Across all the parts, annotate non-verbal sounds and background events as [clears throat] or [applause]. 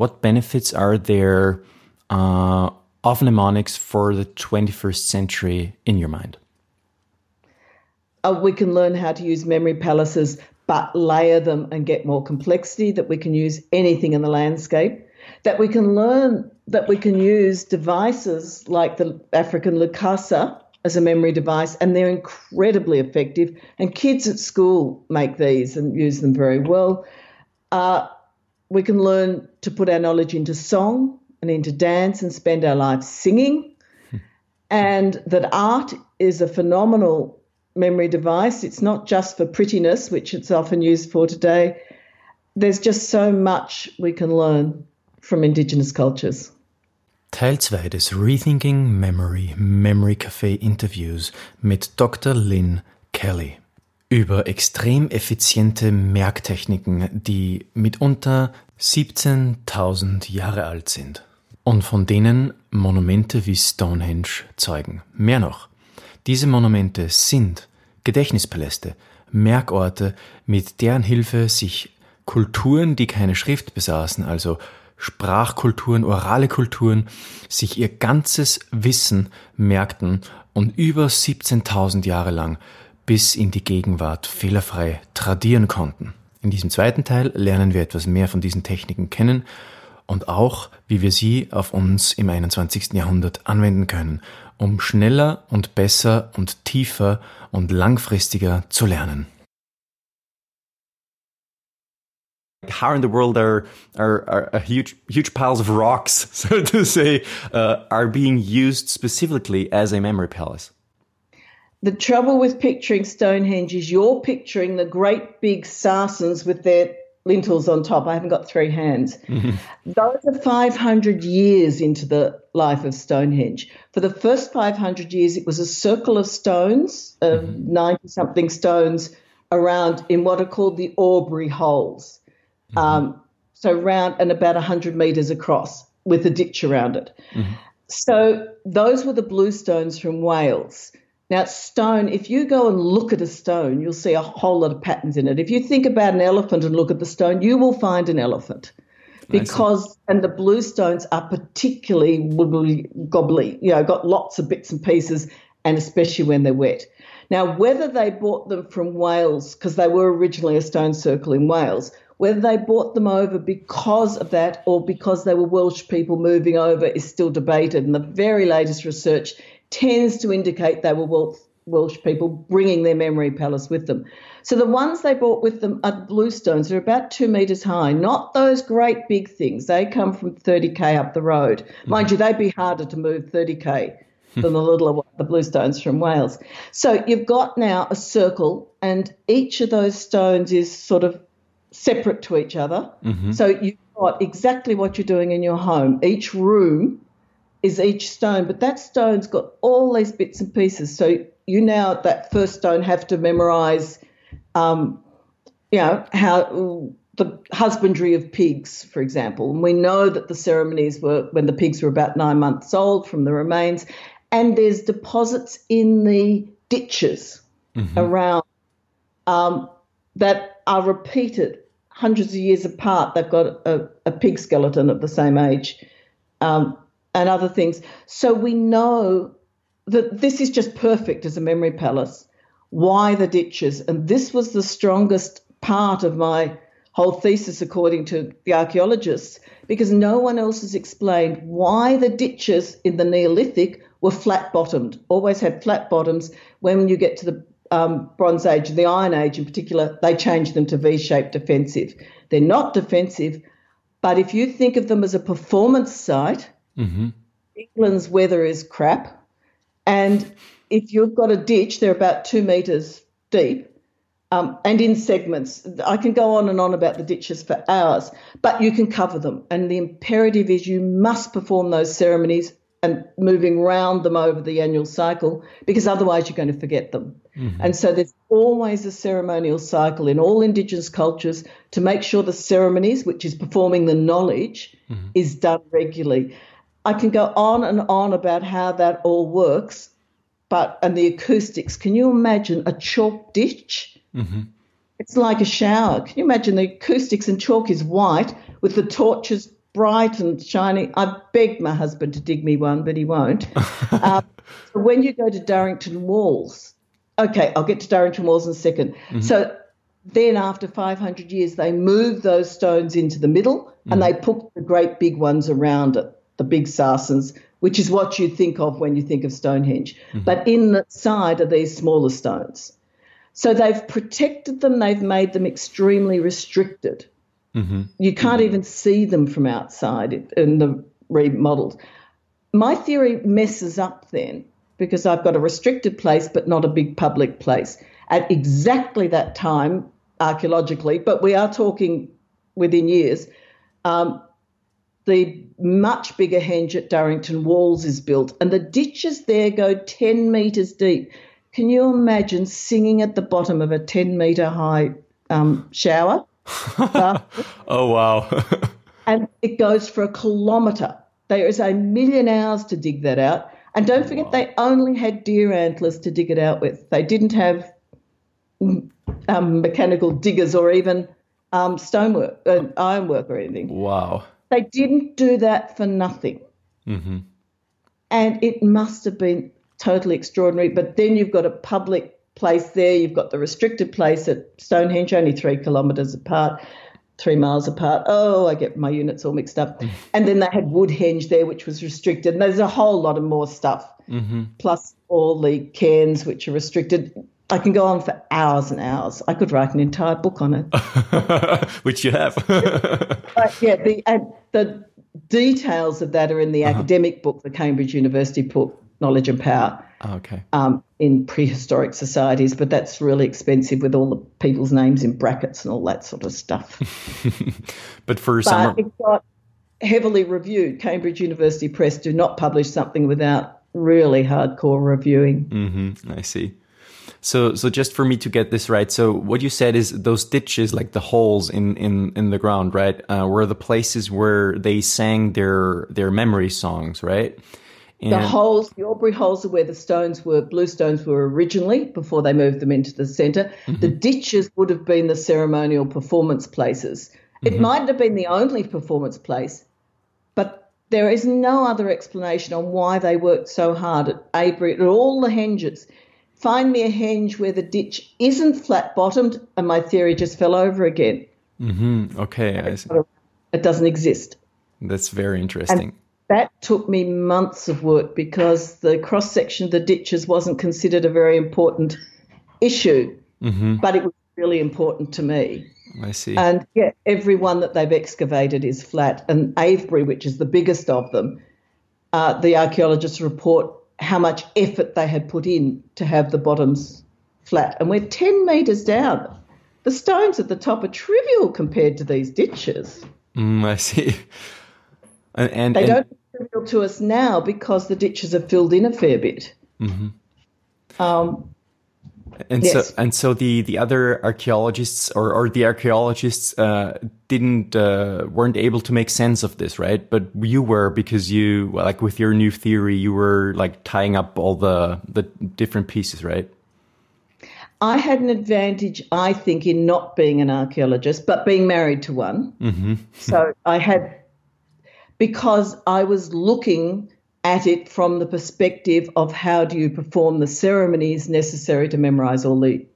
What benefits are there uh, of mnemonics for the 21st century in your mind? Uh, we can learn how to use memory palaces, but layer them and get more complexity, that we can use anything in the landscape, that we can learn that we can use devices like the African Lukasa as a memory device, and they're incredibly effective. And kids at school make these and use them very well. Uh, we can learn to put our knowledge into song and into dance and spend our lives singing. Hmm. and that art is a phenomenal memory device. It's not just for prettiness, which it's often used for today. There's just so much we can learn from Indigenous cultures. Teil 2 des Rethinking Memory Memory Café Interviews mit Dr. Lynn Kelly über extrem effiziente Merktechniken, die mitunter 17.000 Jahre alt sind und von denen Monumente wie Stonehenge zeugen. Mehr noch, diese Monumente sind Gedächtnispaläste, Merkorte, mit deren Hilfe sich Kulturen, die keine Schrift besaßen, also Sprachkulturen, orale Kulturen, sich ihr ganzes Wissen merkten und über 17.000 Jahre lang bis in die Gegenwart fehlerfrei tradieren konnten. In diesem zweiten Teil lernen wir etwas mehr von diesen Techniken kennen und auch, wie wir sie auf uns im 21. Jahrhundert anwenden können, um schneller und besser und tiefer und langfristiger zu lernen. how in the world are, are, are huge huge piles of rocks, [laughs] so to say, uh, are being used specifically as a memory palace? The trouble with picturing Stonehenge is you're picturing the great big sarsens with their lintels on top. I haven't got three hands. Mm-hmm. [laughs] Those are 500 years into the life of Stonehenge. For the first 500 years, it was a circle of stones, of 90 mm-hmm. something stones around in what are called the Aubrey holes. Mm-hmm. Um, so round and about 100 metres across with a ditch around it. Mm-hmm. So those were the bluestones from Wales. Now, stone, if you go and look at a stone, you'll see a whole lot of patterns in it. If you think about an elephant and look at the stone, you will find an elephant. Because, and the blue stones are particularly wobbly, gobbly, you know, got lots of bits and pieces, and especially when they're wet. Now, whether they bought them from Wales, because they were originally a stone circle in Wales, whether they bought them over because of that or because they were Welsh people moving over is still debated. And the very latest research tends to indicate they were Welsh people bringing their memory palace with them. So the ones they brought with them are bluestones. They're about two metres high, not those great big things. They come from 30k up the road. Mind mm-hmm. you, they'd be harder to move 30k than the little the bluestones from Wales. So you've got now a circle, and each of those stones is sort of separate to each other. Mm-hmm. So you've got exactly what you're doing in your home. Each room is each stone, but that stone's got all these bits and pieces. So you now at that first stone have to memorize, um, you know, how the husbandry of pigs, for example. And we know that the ceremonies were when the pigs were about nine months old from the remains, and there's deposits in the ditches mm-hmm. around um, that are repeated hundreds of years apart. They've got a, a pig skeleton of the same age um, and other things. So we know that this is just perfect as a memory palace. Why the ditches? And this was the strongest part of my whole thesis, according to the archaeologists, because no one else has explained why the ditches in the Neolithic were flat bottomed, always had flat bottoms. When you get to the um, Bronze Age, and the Iron Age in particular, they changed them to V shaped defensive. They're not defensive, but if you think of them as a performance site, mm-hmm. England's weather is crap. And if you've got a ditch, they're about two metres deep. Um, and in segments. I can go on and on about the ditches for hours, but you can cover them. And the imperative is you must perform those ceremonies and moving round them over the annual cycle because otherwise you're going to forget them. Mm-hmm. And so there's always a ceremonial cycle in all Indigenous cultures to make sure the ceremonies, which is performing the knowledge, mm-hmm. is done regularly. I can go on and on about how that all works, but and the acoustics. Can you imagine a chalk ditch? Mm-hmm. It's like a shower. Can you imagine the acoustics and chalk is white with the torches bright and shiny. I begged my husband to dig me one, but he won't. uh, [laughs] so when you go to Durrington Walls, okay, I'll get to Durrington Walls in a 2nd mm-hmm. So then after 500 years, they moved those stones into the middle mm-hmm. and they put the great big ones around it, the big sarsens, which is what you think of when you think of Stonehenge. Mm-hmm. But inside are these smaller stones. So they've protected them, they've made them extremely restricted. Mm-hmm. You can't mm-hmm. even see them from outside in the remodeled. My theory messes up then because I've got a restricted place but not a big public place at exactly that time archaeologically, but we are talking within years. Um, the much bigger henge at Durrington Walls is built, and the ditches there go 10 metres deep. Can you imagine singing at the bottom of a 10 metre high um, shower? [laughs] oh, wow. [laughs] and it goes for a kilometre. There is a million hours to dig that out. And don't forget, wow. they only had deer antlers to dig it out with. They didn't have um, mechanical diggers or even um, stonework, uh, ironwork or anything. Wow. They didn't do that for nothing. Mm-hmm. And it must have been totally extraordinary. But then you've got a public place there. You've got the restricted place at Stonehenge, only three kilometres apart, three miles apart. Oh, I get my units all mixed up. [laughs] and then they had Woodhenge there, which was restricted. And there's a whole lot of more stuff, mm-hmm. plus all the cairns, which are restricted. I can go on for hours and hours. I could write an entire book on it, [laughs] which you have. [laughs] but yeah, the the details of that are in the uh-huh. academic book, the Cambridge University book, Knowledge and Power. Oh, okay. Um, in prehistoric societies, but that's really expensive with all the people's names in brackets and all that sort of stuff. [laughs] but for but some, it got heavily reviewed. Cambridge University Press do not publish something without really hardcore reviewing. Mm-hmm. I see. So, so just for me to get this right, so what you said is those ditches, like the holes in in in the ground, right, uh, were the places where they sang their their memory songs, right? And the holes, the Aubrey holes, are where the stones were, blue stones were originally before they moved them into the center mm-hmm. The ditches would have been the ceremonial performance places. It mm-hmm. might have been the only performance place, but there is no other explanation on why they worked so hard at Avebury, at all the henges find me a henge where the ditch isn't flat bottomed, and my theory just fell over again. Mm-hmm. Okay, it doesn't exist. That's very interesting. And that took me months of work because the cross section of the ditches wasn't considered a very important issue, mm-hmm. but it was really important to me. I see. And yeah, every one that they've excavated is flat. And Avebury, which is the biggest of them, uh, the archaeologists report how much effort they had put in to have the bottoms flat. And we're 10 metres down. The stones at the top are trivial compared to these ditches. Mm, I see. And, and they and, don't trivial to us now because the ditches are filled in a fair bit. Mm-hmm. Um, and yes. so and so the the other archaeologists or or the archaeologists uh, didn't uh, weren't able to make sense of this, right? But you were because you like with your new theory, you were like tying up all the the different pieces, right? I had an advantage, I think, in not being an archaeologist, but being married to one. Mm-hmm. so I had because I was looking at it from the perspective of how do you perform the ceremonies necessary to memorize all the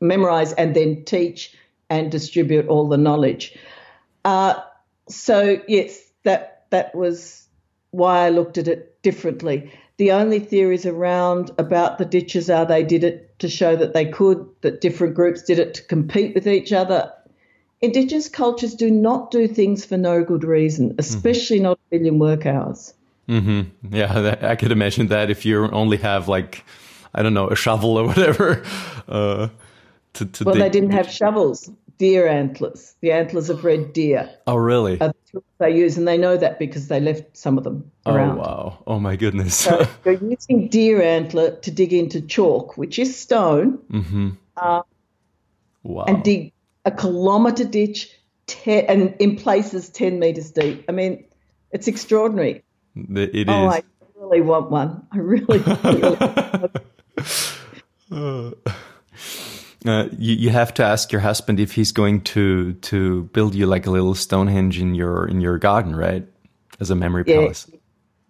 memorize and then teach and distribute all the knowledge. Uh, so yes, that that was why I looked at it differently. The only theories around about the ditches are they did it to show that they could, that different groups did it to compete with each other. Indigenous cultures do not do things for no good reason, especially mm-hmm. not a million work hours. Mm-hmm. Yeah, [laughs] I could imagine that if you only have like, I don't know, a shovel or [laughs] whatever. Uh, to, to well, dig. they didn't have shovels. Deer antlers, the antlers of red deer. Oh, really? they use, and they know that because they left some of them around. Oh, wow. Oh, my goodness. so [laughs] you're using deer antler to dig into chalk, which is stone, mm-hmm. uh, wow. and dig a kilometre ditch, te- and in places 10 metres deep. I mean, it's extraordinary. It oh, is. I really want one. I really, really [laughs] Uh, you, you have to ask your husband if he's going to to build you like a little Stonehenge in your in your garden, right? As a memory yeah, palace.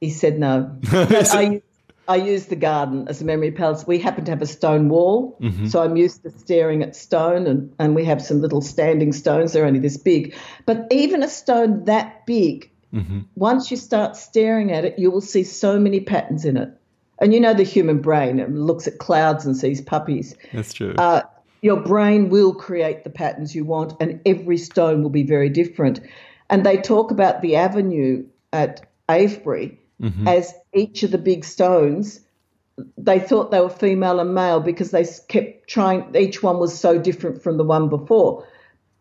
He said no. [laughs] I, I use the garden as a memory palace. We happen to have a stone wall, mm-hmm. so I'm used to staring at stone, and, and we have some little standing stones. They're only this big. But even a stone that big, mm-hmm. once you start staring at it, you will see so many patterns in it. And you know the human brain it looks at clouds and sees puppies. That's true. Uh, your brain will create the patterns you want, and every stone will be very different. And they talk about the avenue at Avebury mm-hmm. as each of the big stones. They thought they were female and male because they kept trying, each one was so different from the one before.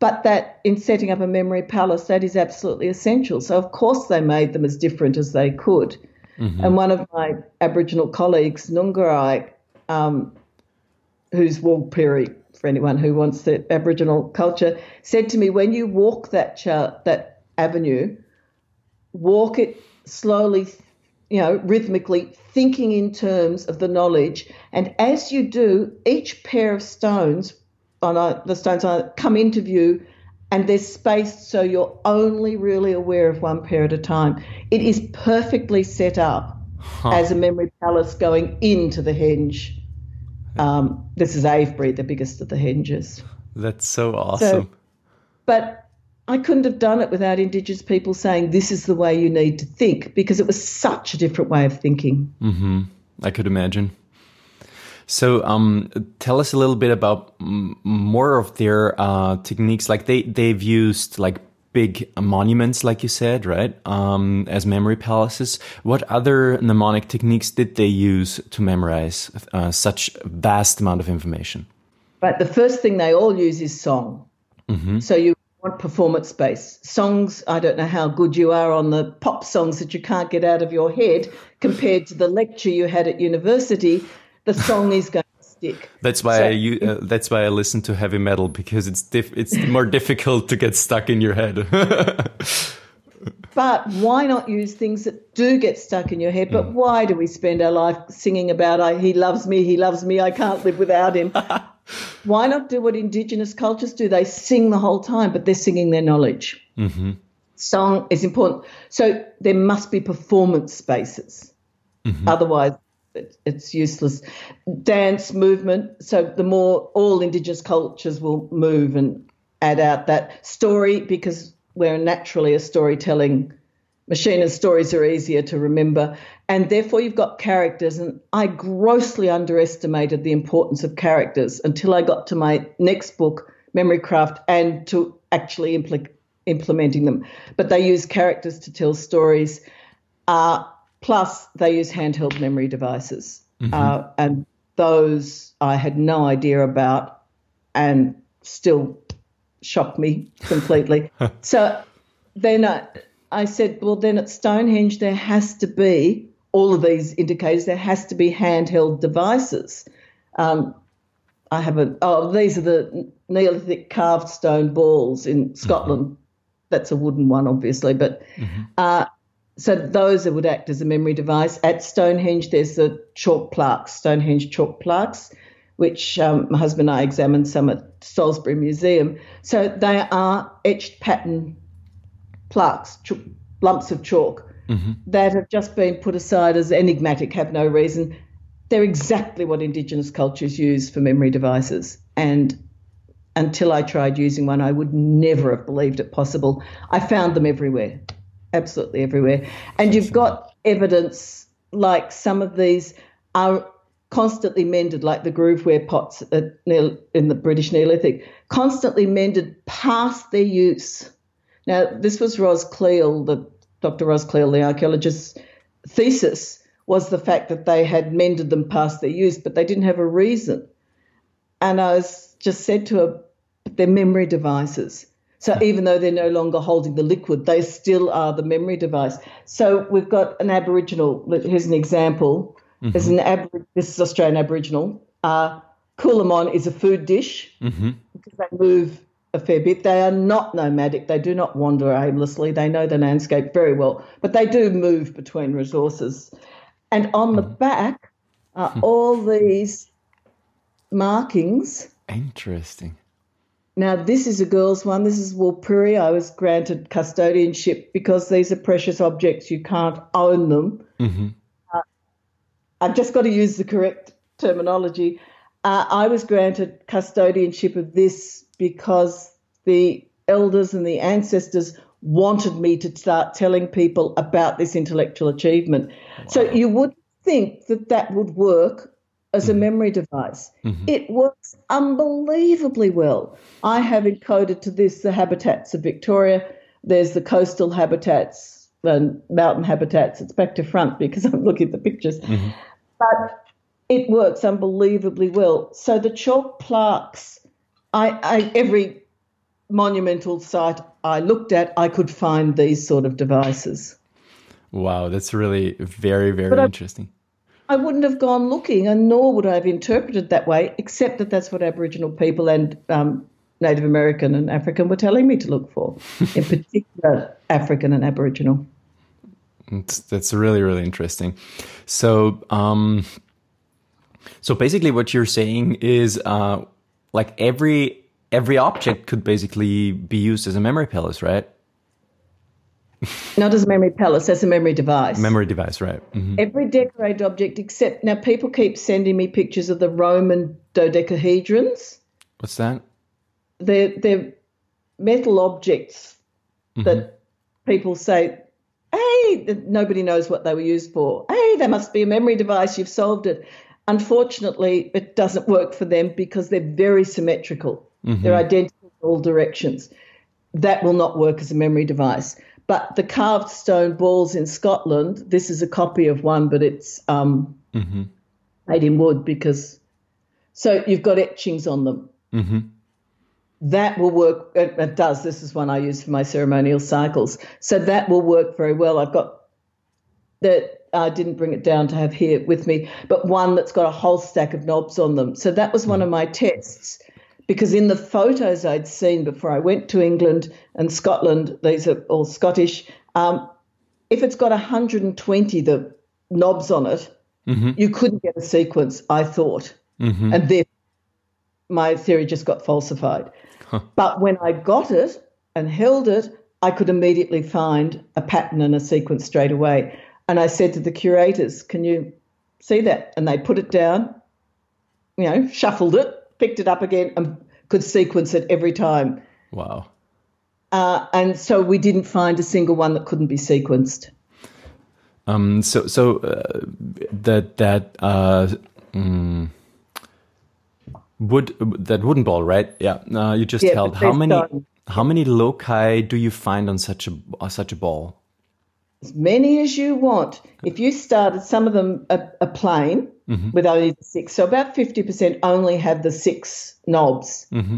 But that in setting up a memory palace, that is absolutely essential. So, of course, they made them as different as they could. Mm-hmm. And one of my Aboriginal colleagues, Nungarrayi, um, who's Warlpiri for anyone who wants the Aboriginal culture, said to me, when you walk that char- that avenue, walk it slowly, you know, rhythmically, thinking in terms of the knowledge. And as you do, each pair of stones on a, the stones on come into view and they're spaced so you're only really aware of one pair at a time. It is perfectly set up huh. as a memory palace going into the henge. Um, this is Avebury, the biggest of the henges. That's so awesome. So, but I couldn't have done it without Indigenous people saying this is the way you need to think because it was such a different way of thinking. Mm-hmm. I could imagine. So, um, tell us a little bit about more of their uh, techniques. Like they they've used like big monuments, like you said, right, um, as memory palaces. What other mnemonic techniques did they use to memorize uh, such vast amount of information? Right. The first thing they all use is song. Mm-hmm. So you want performance based songs. I don't know how good you are on the pop songs that you can't get out of your head compared to the lecture you had at university. The song is going to stick. That's why so, I uh, that's why I listen to heavy metal because it's diff- it's more difficult to get stuck in your head. [laughs] but why not use things that do get stuck in your head? But mm. why do we spend our life singing about I, he loves me, he loves me, I can't live without him? [laughs] why not do what indigenous cultures do? They sing the whole time, but they're singing their knowledge. Mm-hmm. Song is important. So there must be performance spaces. Mm-hmm. Otherwise, it's useless. Dance movement. So the more all Indigenous cultures will move and add out that story because we're naturally a storytelling machine and stories are easier to remember. And therefore, you've got characters. And I grossly underestimated the importance of characters until I got to my next book, Memory Craft, and to actually impl- implementing them. But they use characters to tell stories. Uh, Plus, they use handheld memory devices. Mm-hmm. Uh, and those I had no idea about and still shocked me completely. [laughs] so then I, I said, well, then at Stonehenge, there has to be all of these indicators, there has to be handheld devices. Um, I have a, oh, these are the Neolithic carved stone balls in Scotland. Mm-hmm. That's a wooden one, obviously, but mm-hmm. uh, so those would act as a memory device. At Stonehenge, there's the chalk plaques, Stonehenge chalk plaques, which um, my husband and I examined some at Salisbury Museum. So they are etched pattern plaques, ch- lumps of chalk mm-hmm. that have just been put aside as enigmatic, have no reason. They're exactly what Indigenous cultures use for memory devices. And until I tried using one, I would never have believed it possible. I found them everywhere absolutely everywhere. And you've got evidence like some of these are constantly mended, like the Grooved Ware pots in the British Neolithic, constantly mended past their use. Now, this was Ros Cleal, the Dr. Ros Cleal, the archaeologist's thesis was the fact that they had mended them past their use, but they didn't have a reason. And I was just said to her, they're memory devices. So even though they're no longer holding the liquid, they still are the memory device. So we've got an Aboriginal. Here's an example. Mm-hmm. There's an Ab- this is Australian Aboriginal. Uh, Coolamon is a food dish mm-hmm. because they move a fair bit. They are not nomadic. They do not wander aimlessly. They know the landscape very well, but they do move between resources. And on the mm-hmm. back are all these markings Interesting. Now, this is a girl's one. This is Warlpiri. I was granted custodianship because these are precious objects. You can't own them. Mm-hmm. Uh, I've just got to use the correct terminology. Uh, I was granted custodianship of this because the elders and the ancestors wanted me to start telling people about this intellectual achievement. Wow. So you would think that that would work as a mm-hmm. memory device. Mm-hmm. It works unbelievably well. I have encoded to this the habitats of Victoria. There's the coastal habitats and mountain habitats. It's back to front because [laughs] I'm looking at the pictures. Mm-hmm. But it works unbelievably well. So the chalk plaques, I, I every monumental site I looked at, I could find these sort of devices. Wow, that's really very, very but interesting. I, I wouldn't have gone looking, and nor would I have interpreted that way, except that that's what Aboriginal people and um, Native American and African were telling me to look for, [laughs] in particular African and Aboriginal. That's, that's really, really interesting. So, um, so basically, what you're saying is, uh, like every every object could basically be used as a memory palace, right? Not as a memory palace, as a memory device. Memory device, right. Mm-hmm. Every decorated object, except now people keep sending me pictures of the Roman dodecahedrons. What's that? They're, they're metal objects mm-hmm. that people say, hey, nobody knows what they were used for. Hey, there must be a memory device, you've solved it. Unfortunately, it doesn't work for them because they're very symmetrical. Mm-hmm. They're identical in all directions. That will not work as a memory device. But the carved stone balls in Scotland, this is a copy of one, but it's um, mm-hmm. made in wood because. So you've got etchings on them. Mm-hmm. That will work. It, it does. This is one I use for my ceremonial cycles. So that will work very well. I've got that I didn't bring it down to have here with me, but one that's got a whole stack of knobs on them. So that was one mm-hmm. of my tests because in the photos I'd seen before I went to England and Scotland, these are all Scottish, um, if it's got 120 the knobs on it, mm-hmm. you couldn't get a sequence, I thought. Mm-hmm. And then my theory just got falsified. Huh. But when I got it and held it, I could immediately find a pattern and a sequence straight away. And I said to the curators, Can you see that? And they put it down, you know, shuffled it, picked it up again, and could sequence it every time. Wow. Uh, and so we didn't find a single one that couldn't be sequenced. Um, so so uh, that that uh, mm, wood that wooden ball, right? Yeah, uh, you just yeah, held. How many done. how many loci do you find on such a uh, such a ball? As many as you want. If you started, some of them are, are plain, mm-hmm. with only the six. So about 50% only have the six knobs. Mm-hmm.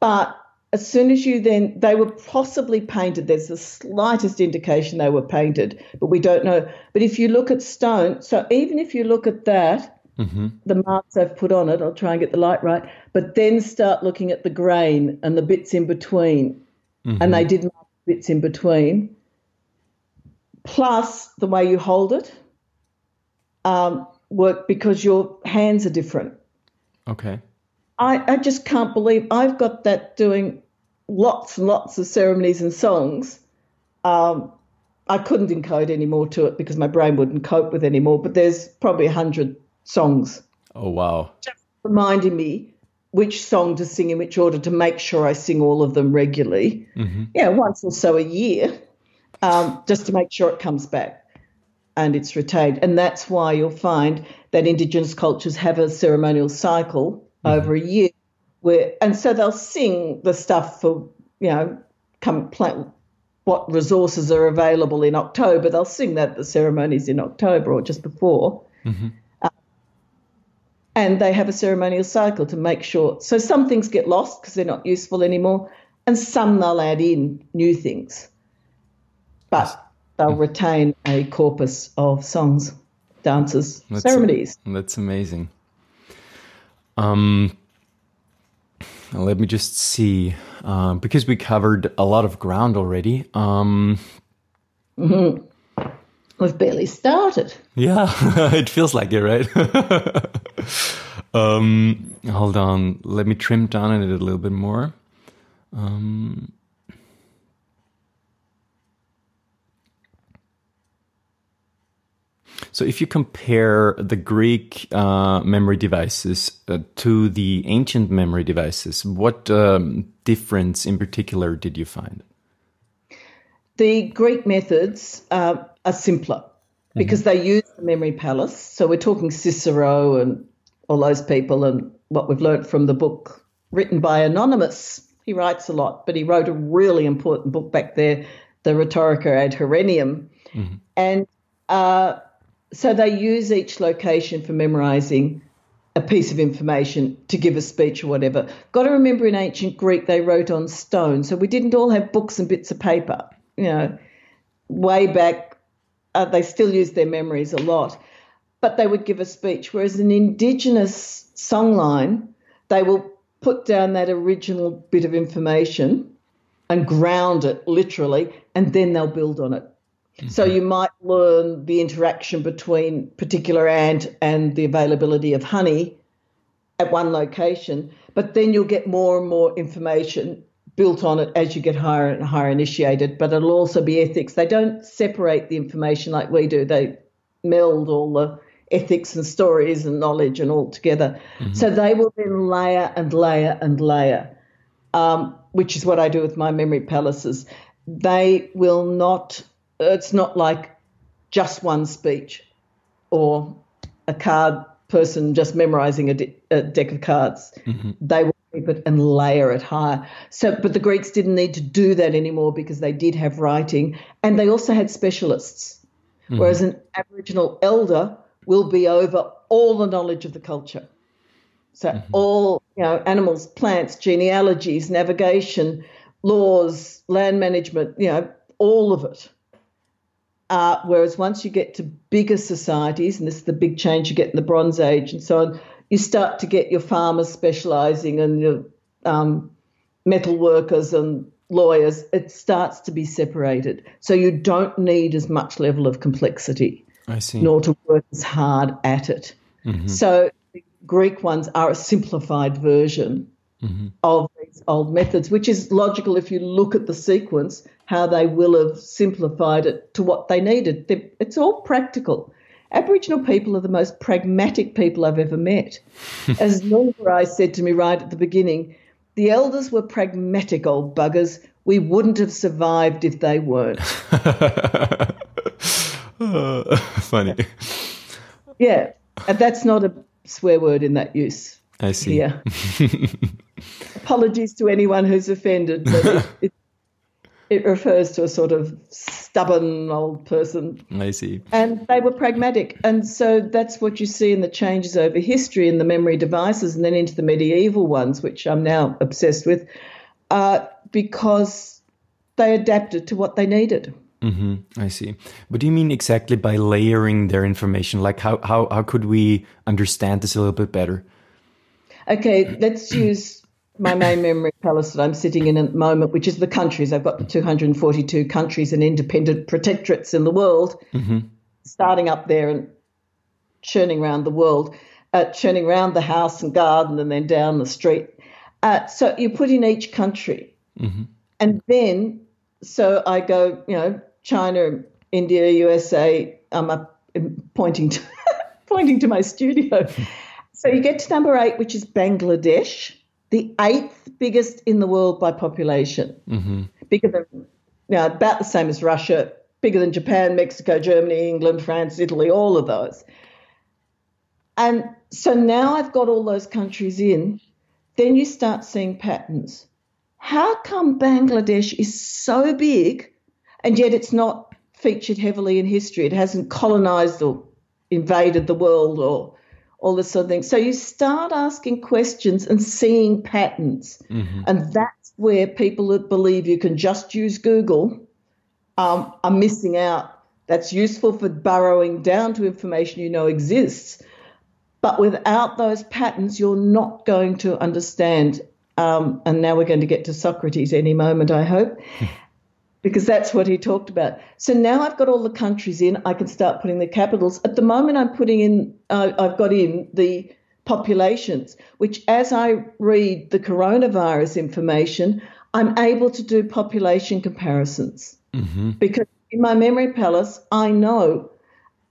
But as soon as you then, they were possibly painted. There's the slightest indication they were painted, but we don't know. But if you look at stone, so even if you look at that, mm-hmm. the marks I've put on it, I'll try and get the light right, but then start looking at the grain and the bits in between. Mm-hmm. And they did mark bits in between, plus the way you hold it. Um, work because your hands are different. Okay. I, I just can't believe I've got that doing lots and lots of ceremonies and songs. Um, I couldn't encode any more to it because my brain wouldn't cope with any more, but there's probably a hundred songs. Oh wow. Just reminding me which song to sing in which order to make sure I sing all of them regularly. Mm-hmm. Yeah, once or so a year, um, just to make sure it comes back and it's retained. And that's why you'll find that Indigenous cultures have a ceremonial cycle mm-hmm. over a year where, and so they'll sing the stuff for, you know, come plan, what resources are available in October. They'll sing that the ceremonies in October or just before. Mm-hmm. Uh, and they have a ceremonial cycle to make sure. So some things get lost because they're not useful anymore, and some they'll add in new things. But they'll retain a corpus of songs, dances, that's ceremonies. A, that's amazing. Um, let me just see, uh, because we covered a lot of ground already. Um, mm-hmm. We've barely started. Yeah, [laughs] it feels like it, right? [laughs] Um, hold on. Let me trim down it a little bit more. Um, so, if you compare the Greek uh, memory devices uh, to the ancient memory devices, what um, difference in particular did you find? The Greek methods uh, are simpler because mm-hmm. they use the memory palace. So, we're talking Cicero and all those people, and what we've learnt from the book written by Anonymous. He writes a lot, but he wrote a really important book back there, the Rhetorica ad Herennium. Mm-hmm. And uh, so they use each location for memorizing a piece of information to give a speech or whatever. Got to remember in ancient Greek, they wrote on stone. So we didn't all have books and bits of paper. You know, way back, uh, they still use their memories a lot but they would give a speech. Whereas an Indigenous songline, they will put down that original bit of information and ground it literally, and then they'll build on it. Mm-hmm. So you might learn the interaction between particular ant and the availability of honey at one location, but then you'll get more and more information built on it as you get higher and higher initiated. But it'll also be ethics. They don't separate the information like we do. They meld all the ethics and stories and knowledge and all together. Mm-hmm. So they will then layer and layer and layer, um, which is what I do with my memory palaces. They will not, it's not like just one speech or a card person just memorizing a, de- a deck of cards. Mm-hmm. They will keep it and layer it higher. So, but the Greeks didn't need to do that anymore because they did have writing and they also had specialists. Mm-hmm. Whereas an Aboriginal elder will be over all the knowledge of the culture. So mm-hmm. all you know, animals, plants, genealogies, navigation, laws, land management, you know, all of it. Uh, whereas once you get to bigger societies, and this is the big change you get in the Bronze Age and so on, you start to get your farmers specialising and your um, metal workers and lawyers. It starts to be separated, so you don't need as much level of complexity. I see. nor to work as hard at it. Mm-hmm. So the Greek ones are a simplified version mm-hmm. of these old methods, which is logical if you look at the sequence, how they will have simplified it to what they needed. They're, it's all practical. Aboriginal people are the most pragmatic people I've ever met. [laughs] As Nungarrayi said to me right at the beginning, the elders were pragmatic old buggers. We wouldn't have survived if they weren't. [laughs] Uh, [laughs] funny. Yeah, and that's not a swear word in that use. I see. Yeah. [laughs] Apologies to anyone who's offended, but it, [laughs] it, it, refers to a sort of stubborn old person. I see. And they were pragmatic. And so that's what you see in the changes over history in the memory devices and then into the medieval ones, which I'm now obsessed with, uh, because they adapted to what they needed. Mm-hmm. I see. What do you mean exactly by layering their information? Like, how, how, how could we understand this a little bit better? Okay, let's use my main memory palace that I'm sitting in at the moment, which is the countries. I've got the 242 countries and independent protectorates in the world, mm-hmm. starting up there and churning around the world, uh, churning around the house and garden and then down the street. Uh, so you put in each country. Mm-hmm. And then, so I go, you know, China, India, USA. I'm up pointing to [laughs] pointing to my studio. So you get to number eight, which is Bangladesh, the eighth biggest in the world by population, mm-hmm. bigger than now about the same as Russia, bigger than Japan, Mexico, Germany, England, France, Italy, all of those. And so now I've got all those countries in. Then you start seeing patterns. How come Bangladesh is so big and yet it's not featured heavily in history. It hasn't colonized or invaded the world or all this sort of thing. So you start asking questions and seeing patterns, mm-hmm. and that's where people that believe you can just use Google um, are missing out. That's useful for burrowing down to information you know exists, but without those patterns, you're not going to understand. Um, and now we're going to get to Socrates any moment, I hope. [laughs] because that's what he talked about. So now I've got all the countries in. I can start putting the capitals. At the moment, I'm putting in. Uh, I've got in the populations, which as I read the coronavirus information, I'm able to do population comparisons. Mm-hmm. Because in my memory palace, I know,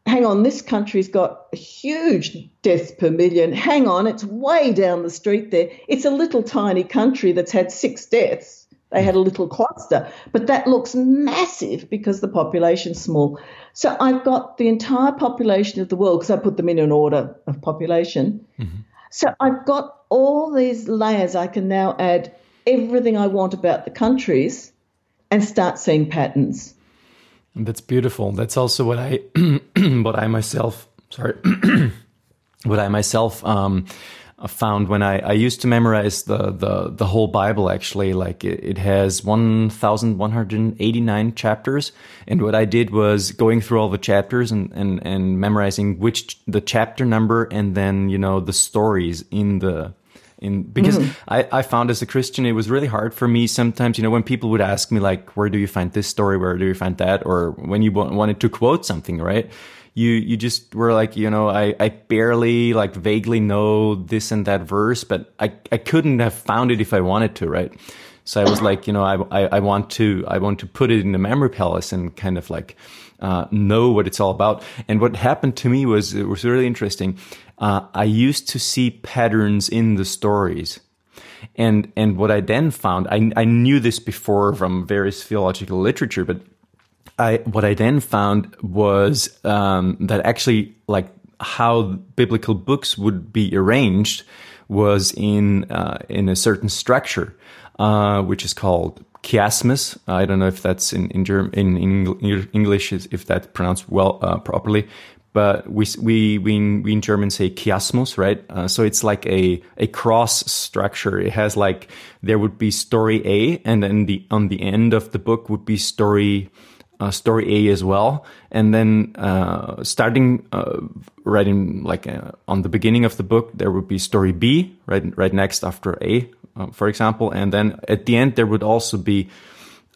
hang on, this country's got a huge deaths per million. Hang on, it's way down the street there. It's a little tiny country that's had six deaths. They had a little cluster, but that looks massive because the population's small. So I've got the entire population of the world because I put them in an order of population. Mm-hmm. So I've got all these layers. I can now add everything I want about the countries and start seeing patterns. That's beautiful. That's also what I, [clears throat] what I myself, sorry, [clears throat] what I myself um, found when I, I used to memorize the, the, the whole Bible actually. Like it, it has 1,189 chapters. And what I did was going through all the chapters and, and, and memorizing which the chapter number and then, you know, the stories in the, in because mm. I, I found as a Christian it was really hard for me sometimes you know when people would ask me like where do you find this story where do you find that or when you wanted to quote something right you you just were like you know I I barely like vaguely know this and that verse, but I I couldn't have found it if I wanted to, right? So I was like, you know, I, I, I want to I want to put it in the memory palace and kind of like uh, know what it's all about. And what happened to me was it was really interesting. Uh, I used to see patterns in the stories. And and what I then found, I I knew this before from various theological literature, but I what I then found was um, that actually like how biblical books would be arranged was in uh, in a certain structure, uh, which is called chiasmus. I don't know if that's in in, German, in, in English if that's pronounced well uh, properly, but we we we in, we in German say chiasmus, right? Uh, so it's like a a cross structure. It has like there would be story A, and then the on the end of the book would be story uh, story A as well, and then uh, starting uh, in like uh, on the beginning of the book, there would be story B right right next after A, uh, for example, and then at the end there would also be,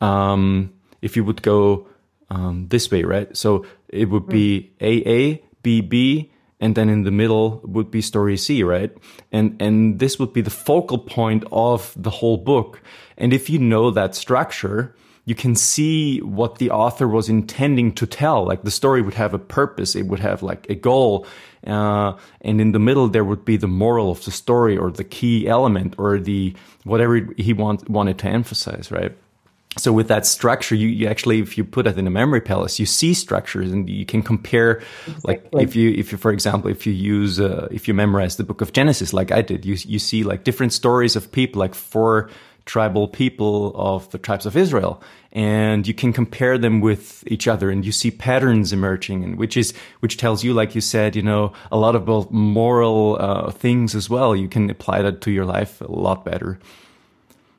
um, if you would go um, this way, right? So it would be A A B B and then in the middle would be story C, right? And and this would be the focal point of the whole book. And if you know that structure, you can see what the author was intending to tell. Like the story would have a purpose, it would have like a goal. Uh, and in the middle, there would be the moral of the story or the key element or the whatever he want, wanted to emphasize, right? So with that structure, you, you actually, if you put it in a memory palace, you see structures and you can compare, exactly. like if you, if you, for example, if you use, uh, if you memorize the book of Genesis, like I did, you, you see like different stories of people, like four tribal people of the tribes of Israel. And you can compare them with each other and you see patterns emerging and which is, which tells you, like you said, you know, a lot of both moral uh, things as well. You can apply that to your life a lot better.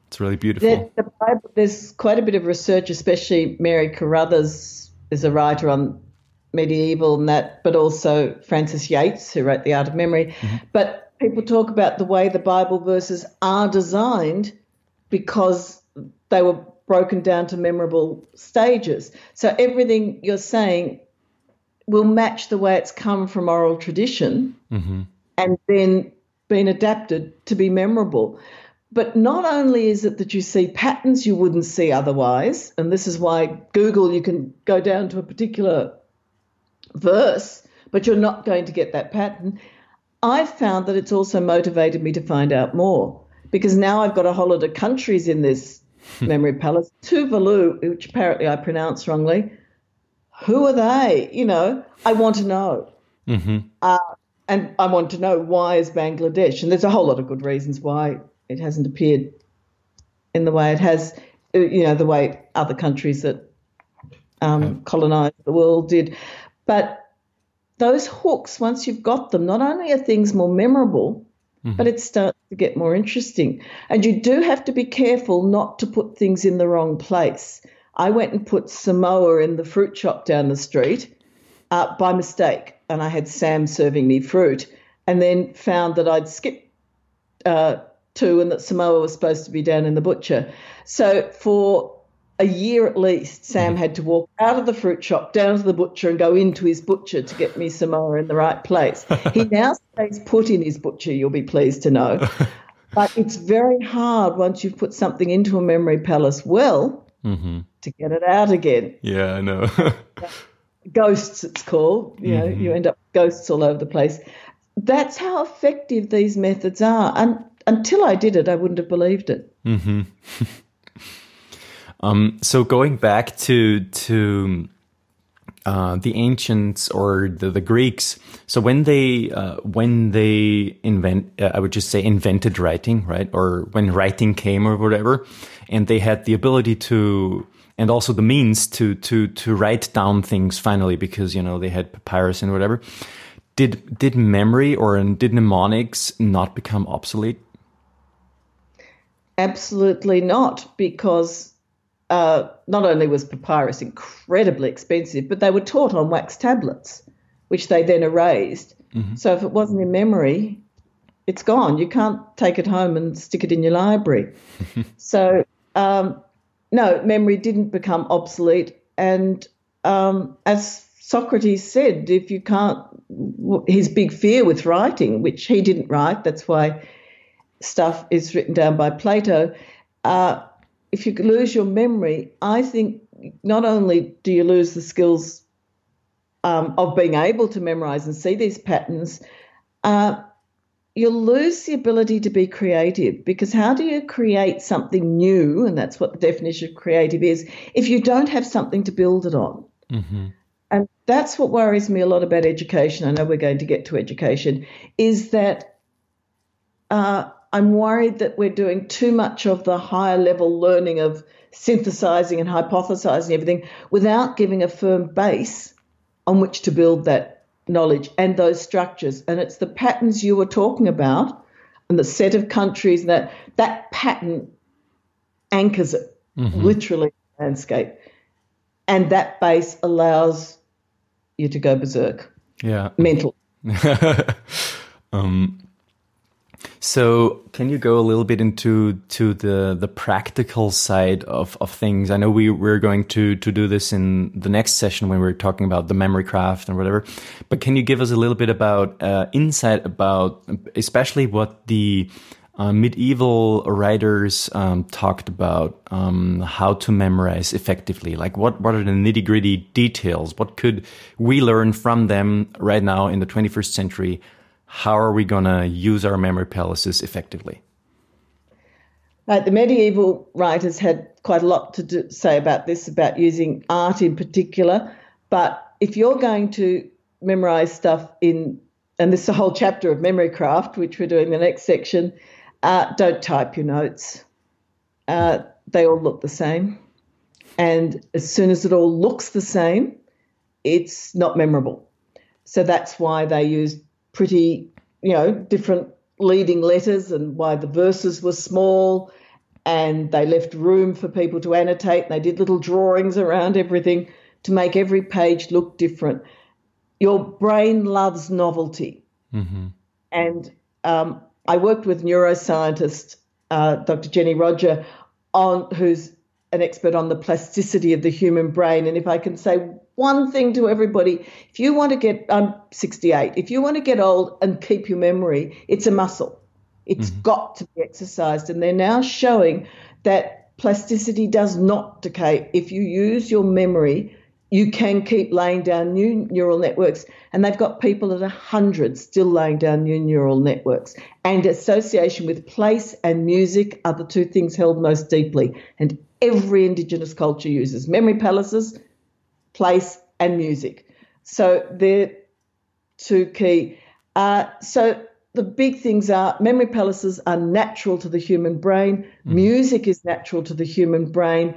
It's really beautiful. The, the Bible, there's quite a bit of research, especially Mary Carruthers is a writer on medieval and that, but also Frances Yates, who wrote The Art of Memory. Mm-hmm. But people talk about the way the Bible verses are designed because they were broken down to memorable stages. So everything you're saying will match the way it's come from oral tradition mm-hmm. and then been adapted to be memorable. But not only is it that you see patterns you wouldn't see otherwise, and this is why Google, you can go down to a particular verse, but you're not going to get that pattern. I've found that it's also motivated me to find out more because now I've got a whole lot of countries in this [laughs] memory palace. Tuvalu, which apparently I pronounced wrongly. Who are they? You know, I want to know. Mm-hmm. Uh, and I want to know why is Bangladesh? And there's a whole lot of good reasons why it hasn't appeared in the way it has, uh, you know, the way other countries that um, colonized the world did. But those hooks, once you've got them, not only are things more memorable, mm-hmm. but it starts to get more interesting. And you do have to be careful not to put things in the wrong place. I went and put Samoa in the fruit shop down the street uh, by mistake, and I had Sam serving me fruit, and then found that I'd skipped uh, two and that Samoa was supposed to be down in the butcher. So for a year at least, Sam mm-hmm. had to walk out of the fruit shop, down to the butcher, and go into his butcher to get me Samoa in the right place. he [laughs] now stays put in his butcher, you'll be pleased to know. [laughs] But it's very hard once you've put something into a memory palace well mm-hmm. to get it out again. Yeah, I know. [laughs] ghosts, it's called. You know, mm-hmm. you end up ghosts all over the place. That's how effective these methods are. And until I did it, I wouldn't have believed it. Mm-hmm. Um, so going back to to uh, the ancients or the, the, Greeks. So when they uh, when they invent, uh, I would just say invented writing, right? Or when writing came or whatever, and they had the ability to and also the means to to to write down things finally because you know they had papyrus and whatever. Did did memory or did mnemonics not become obsolete? Absolutely not, because uh, not only was papyrus incredibly expensive, but they were taught on wax tablets, which they then erased. Mm-hmm. So if it wasn't in memory, it's gone. You can't take it home and stick it in your library. [laughs] so, um, no, memory didn't become obsolete. And um, as Socrates said, if you can't, his big fear with writing, which he didn't write, that's why stuff is written down by Plato. Uh, if you lose your memory, I think not only do you lose the skills um, of being able to memorize and see these patterns, uh, you'll lose the ability to be creative because how do you create something new? And that's what the definition of creative is if you don't have something to build it on. Mm-hmm. And that's what worries me a lot about education. I know we're going to get to education, is that uh, I'm worried that we're doing too much of the higher level learning of synthesizing and hypothesizing everything without giving a firm base on which to build that knowledge and those structures. And it's the patterns you were talking about and the set of countries that that pattern anchors it mm-hmm. literally landscape. And that base allows you to go berserk. Yeah. Mental. [laughs] um, so, can you go a little bit into to the the practical side of, of things? I know we we're going to to do this in the next session when we're talking about the memory craft and whatever. But can you give us a little bit about uh, insight about, especially what the uh, medieval writers um, talked about um, how to memorize effectively. Like, what what are the nitty gritty details? What could we learn from them right now in the 21st century? How are we going to use our memory palaces effectively? Right, the medieval writers had quite a lot to do, say about this, about using art in particular. But if you're going to memorize stuff in, and this is a whole chapter of memory craft, which we're doing the next section, uh, don't type your notes. Uh, they all look the same. And as soon as it all looks the same, it's not memorable. So that's why they use pretty, you know, different leading letters and why the verses were small and they left room for people to annotate they did little drawings around everything to make every page look different. Your brain loves novelty. Mm-hmm. And um, I worked with neuroscientist uh, Dr. Jenny Roger, on who's an expert on the plasticity of the human brain. And if I can say one thing to everybody. If you want to get, I'm 68, if you want to get old and keep your memory, it's a muscle. It's mm-hmm. got to be exercised. And they're now showing that plasticity does not decay. If you use your memory, you can keep laying down new neural networks. And they've got people at 100 still laying down new neural networks. And association with place and music are the two things held most deeply. And every Indigenous culture uses memory palaces place, and music. So they're two key. Uh, so the big things are memory palaces are natural to the human brain, mm. music is natural to the human brain,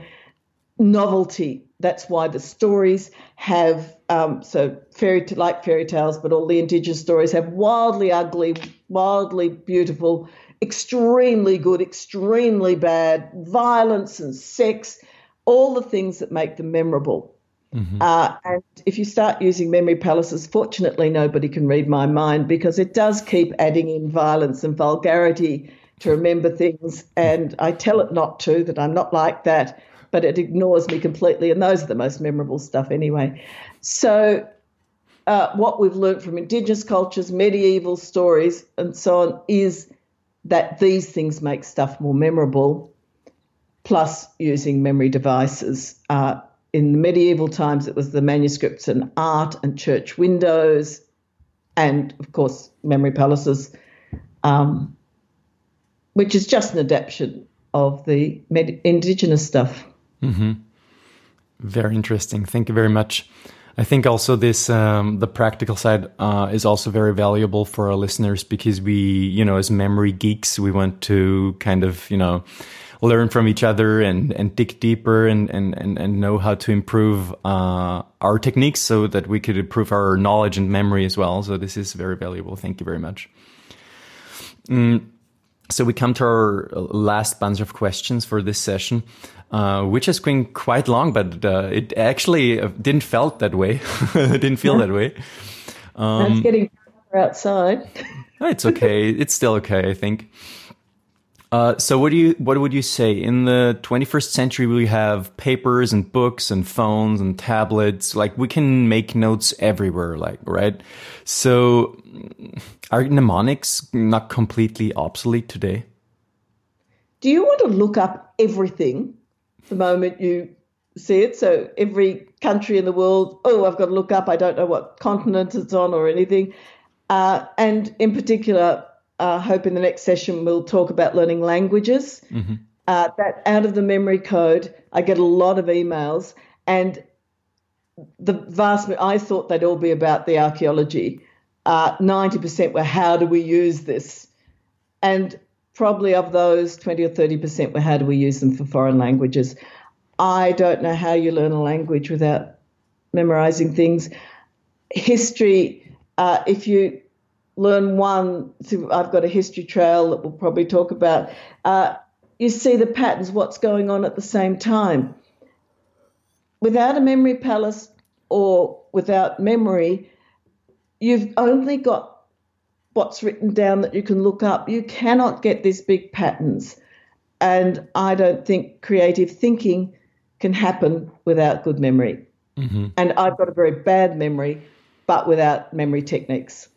novelty. That's why the stories have um, so fairy like fairy tales, but all the indigenous stories have wildly ugly, wildly beautiful, extremely good, extremely bad, violence and sex, all the things that make them memorable. Mm-hmm. Uh, and if you start using memory palaces, fortunately, nobody can read my mind because it does keep adding in violence and vulgarity to remember things. And I tell it not to, that I'm not like that. but it ignores me completely. And those are the most memorable stuff anyway. So, uh, what we've learned from Indigenous cultures, medieval stories, and so on is that these things make stuff more memorable, plus using memory devices. Uh, in the medieval times, it was the manuscripts and art and church windows, and of course, memory palaces, um, which is just an adaptation of the med- indigenous stuff. Mm-hmm. Very interesting. Thank you very much. I think also this um, the practical side uh, is also very valuable for our listeners because we, you know, as memory geeks, we want to kind of, you know, learn from each other and, and dig deeper and, and, and, and know how to improve uh, our techniques so that we could improve our knowledge and memory as well. So this is very valuable. Thank you very much. Mm, so we come to our last bunch of questions for this session. Uh, which has been quite long, but uh, it actually uh, didn't felt that way. [laughs] it didn't feel that way. Um, That's getting outside. it's okay. It's still okay, I think. Uh, so what do you what would you say? In the 21st century we have papers and books and phones and tablets. Like we can make notes everywhere like right? So are mnemonics not completely obsolete today? Do you want to look up everything the moment you see it? So every country in the world oh I've got to look up. I don't know what continent it's on or anything. Uh, and in particular uh, hope in the next session we'll talk about learning languages. Mm-hmm. Uh, that out of the memory code, I get a lot of emails, and the vast. I thought they'd all be about the archaeology. Uh, ninety percent were how do we use this, and probably of those, twenty or thirty percent were how do we use them for foreign languages. I don't know how you learn a language without memorizing things. History, uh, if you learn one. I've got a history trail that we'll probably talk about. Uh, you see the patterns, what's going on at the same time. Without a memory palace or without memory, you've only got what's written down that you can look up. You cannot get these big patterns. And I don't think creative thinking can happen without good memory. Mm-hmm. And I've got a very bad memory, but without memory techniques.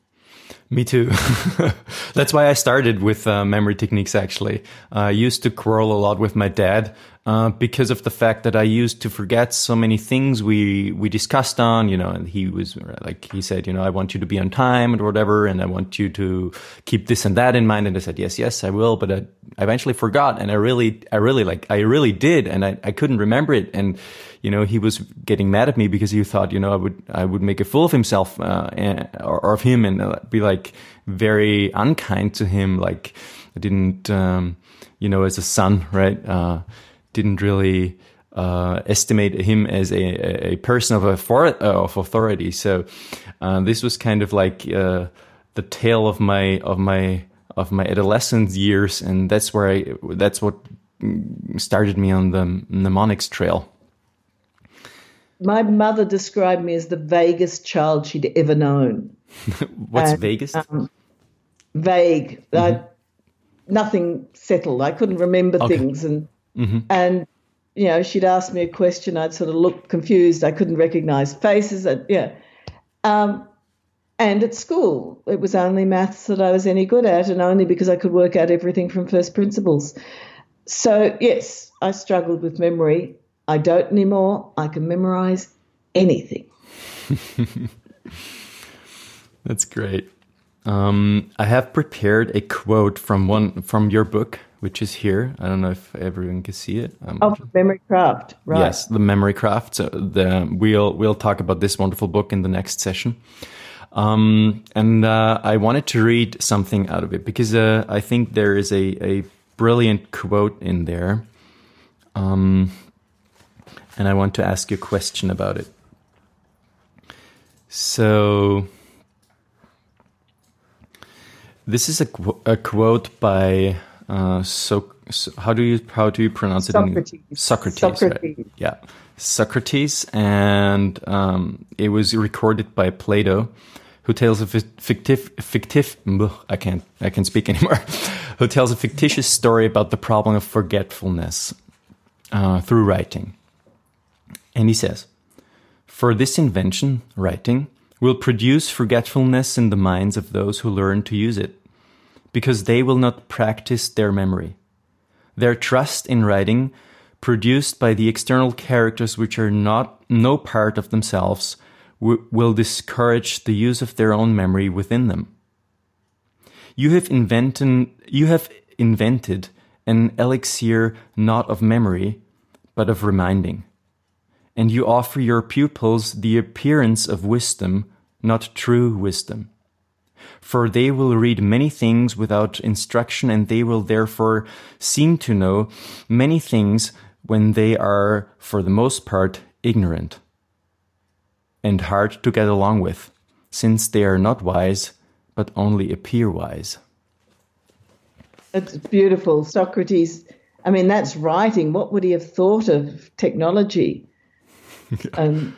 Me too. [laughs] That's why I started with uh, memory techniques. Actually, I used to quarrel a lot with my dad uh, because of the fact that I used to forget so many things we we discussed on. You know, and he was like, he said, you know, I want you to be on time or whatever, and I want you to keep this and that in mind. And I said, yes, yes, I will. But I, I eventually forgot, and I really, I really like, I really did, and I, I couldn't remember it, and you know, he was getting mad at me because he thought, you know, I would, I would make a fool of himself, uh, and, or, or, of him and uh, be like very unkind to him. Like I didn't, um, you know, as a son, right? Uh, didn't really, uh, estimate him as a, a person of, uh, of authority. So, uh, this was kind of like, uh, the tale of my, of my, of my adolescent years. And that's where I, that's what started me on the mnemonics trail my mother described me as the vaguest child she'd ever known. [laughs] What's and, vaguest? Um, vague. Mm-hmm. I, nothing settled. I couldn't remember okay. things, and mm-hmm. and you know, she'd ask me a question. I'd sort of look confused. I couldn't recognize faces. And, yeah. Um, and at school, it was only maths that I was any good at, and only because I could work out everything from first principles. So, yes, I struggled with memory I don't anymore. I can memorize anything. [laughs] That's great. Um, I have prepared a quote from one from your book, which is here. I don't know if everyone can see it. Um, oh, Memory Craft, right? Yes, the Memory Craft. So the, we'll we'll talk about this wonderful book in the next session. Um, and uh, I wanted to read something out of it because uh, I think there is a, a brilliant quote in there. Um, and I want to ask you a question about it. So, this is a, a quote by uh, so, so, how do you how do you pronounce it? Socrates. In, Socrates. Socrates. Right? Yeah, Socrates, and um, it was recorded by Plato, who tells a fictive fictive. I can't I can't speak [laughs] anymore. who tells a fictitious story about the problem of forgetfulness. uh, through writing. And he says, For this invention, writing, will produce forgetfulness in the minds of those who learn to use it, because they will not practice their memory. Their trust in writing, produced by the external characters which are not no part of themselves, will discourage the use of their own memory within them. You have invented, you have invented an elixir not of memory, but of reminding. And you offer your pupils the appearance of wisdom, not true wisdom. For they will read many things without instruction, and they will therefore seem to know many things when they are, for the most part, ignorant and hard to get along with, since they are not wise, but only appear wise. It's beautiful. Socrates, I mean, that's writing. What would he have thought of technology? [laughs] um,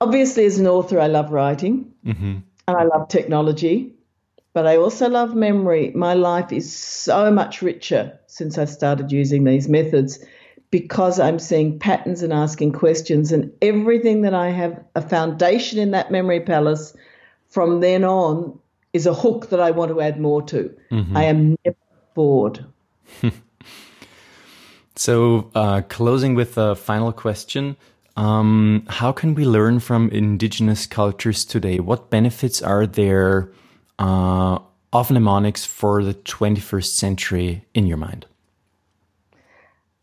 obviously, as an author, I love writing mm-hmm. And I love technology, but I also love memory. My life is so much richer since I started using these methods because I'm seeing patterns and asking questions, and everything that I have a foundation in that memory palace from then on is a hook that I want to add more to. Mm-hmm. I am never bored. [laughs] so, uh, closing with a final question. Um, how can we learn from indigenous cultures today? What benefits are there uh, of mnemonics for the 21st century in your mind?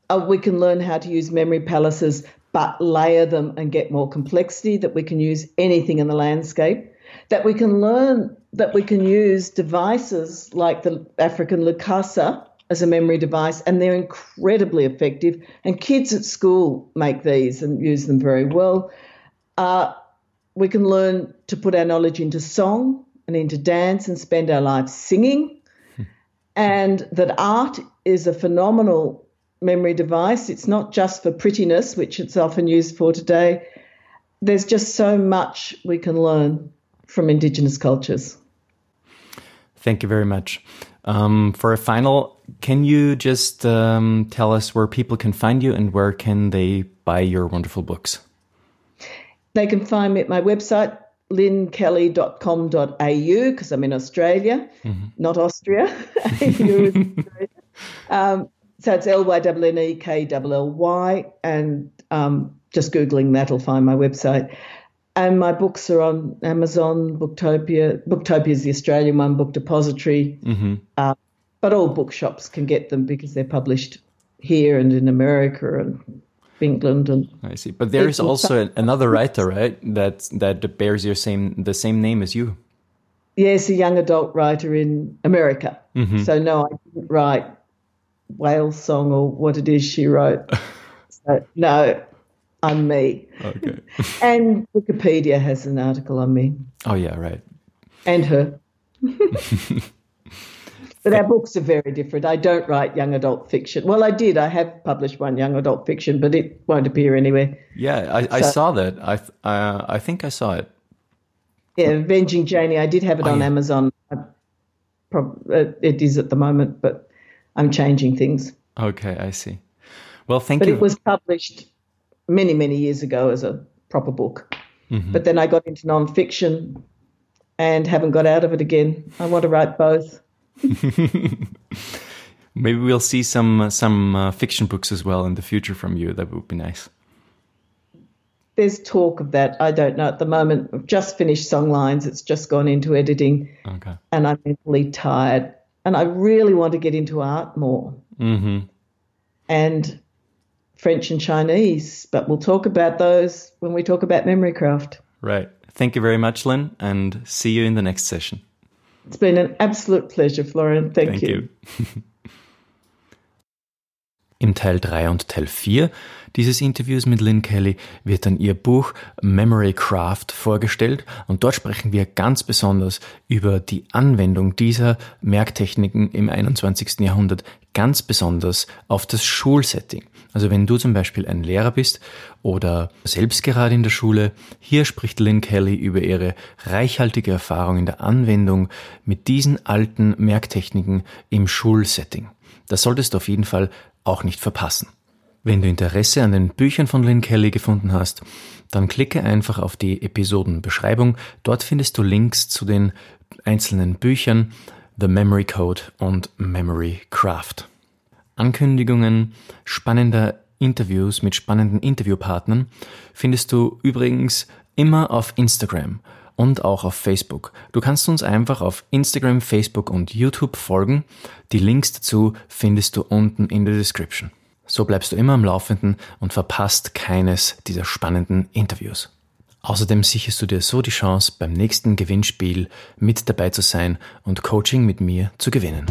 Uh, we can learn how to use memory palaces, but layer them and get more complexity, that we can use anything in the landscape that we can learn that we can use devices like the African Lukasa as a memory device, and they're incredibly effective. And kids at school make these and use them very well. Uh, we can learn to put our knowledge into song and into dance and spend our lives singing. and that art is a phenomenal memory device. It's not just for prettiness, which it's often used for today. There's just so much we can learn from indigenous cultures. Thank you very much. Um, for a final, can you just um, tell us where people can find you and where can they buy your wonderful books? They can find me at my website, lynnekelly.com.au, because I'm in Australia, mm-hmm. not Austria. [laughs] um, so it's L Y N N E K L L Y, and um, just Googling that will find my website. And my books are on Amazon, Booktopia. Booktopia is the Australian one, Book Depository. Mm-hmm. Uh, but all bookshops can get them because they're published here and in America and England and I see. But there is also another writer, right? That that bears your same the same name as you. Yes, a young adult writer in America. Mm-hmm. So no, I didn't write whale song or what it is she wrote. [laughs] so, no, on me. Okay. [laughs] and Wikipedia has an article on me. Oh yeah, right. And her. [laughs] but our books are very different. I don't write young adult fiction. Well, I did. I have published one young adult fiction, but it won't appear anywhere. Yeah, I, I saw that. I uh, I think I saw it. Yeah, Avenging Janie. I did have it oh, on yeah. Amazon. I, uh, it is at the moment, but I'm changing things. Okay, I see. Well, thank but you. But it was published many, many years ago as a proper book. Mm-hmm. But then I got into nonfiction and haven't got out of it again. I want to write both. [laughs] Maybe we'll see some some uh, fiction books as well in the future from you. That would be nice. There's talk of that. I don't know at the moment. I've just finished Songlines. It's just gone into editing, okay. and I'm mentally tired. And I really want to get into art more. Mm-hmm. And French and Chinese, but we'll talk about those when we talk about memory craft. Right. Thank you very much, Lynne, and see you in the next session. It's been an absolute pleasure, Florian. Thank, Thank you. you. [laughs] Im Teil 3 und Teil 4 dieses Interviews mit Lynn Kelly wird dann ihr Buch Memory Craft vorgestellt und dort sprechen wir ganz besonders über die Anwendung dieser Merktechniken im 21. Jahrhundert, ganz besonders auf das Schulsetting. Also wenn du zum Beispiel ein Lehrer bist oder selbst gerade in der Schule, hier spricht Lynn Kelly über ihre reichhaltige Erfahrung in der Anwendung mit diesen alten Merktechniken im Schulsetting. Das solltest du auf jeden Fall auch nicht verpassen. Wenn du Interesse an den Büchern von Lynn Kelly gefunden hast, dann klicke einfach auf die Episodenbeschreibung. Dort findest du Links zu den einzelnen Büchern The Memory Code und Memory Craft. Ankündigungen spannender Interviews mit spannenden Interviewpartnern findest du übrigens immer auf Instagram und auch auf Facebook. Du kannst uns einfach auf Instagram, Facebook und YouTube folgen. Die Links dazu findest du unten in der Description. So bleibst du immer am Laufenden und verpasst keines dieser spannenden Interviews. Außerdem sicherst du dir so die Chance, beim nächsten Gewinnspiel mit dabei zu sein und Coaching mit mir zu gewinnen.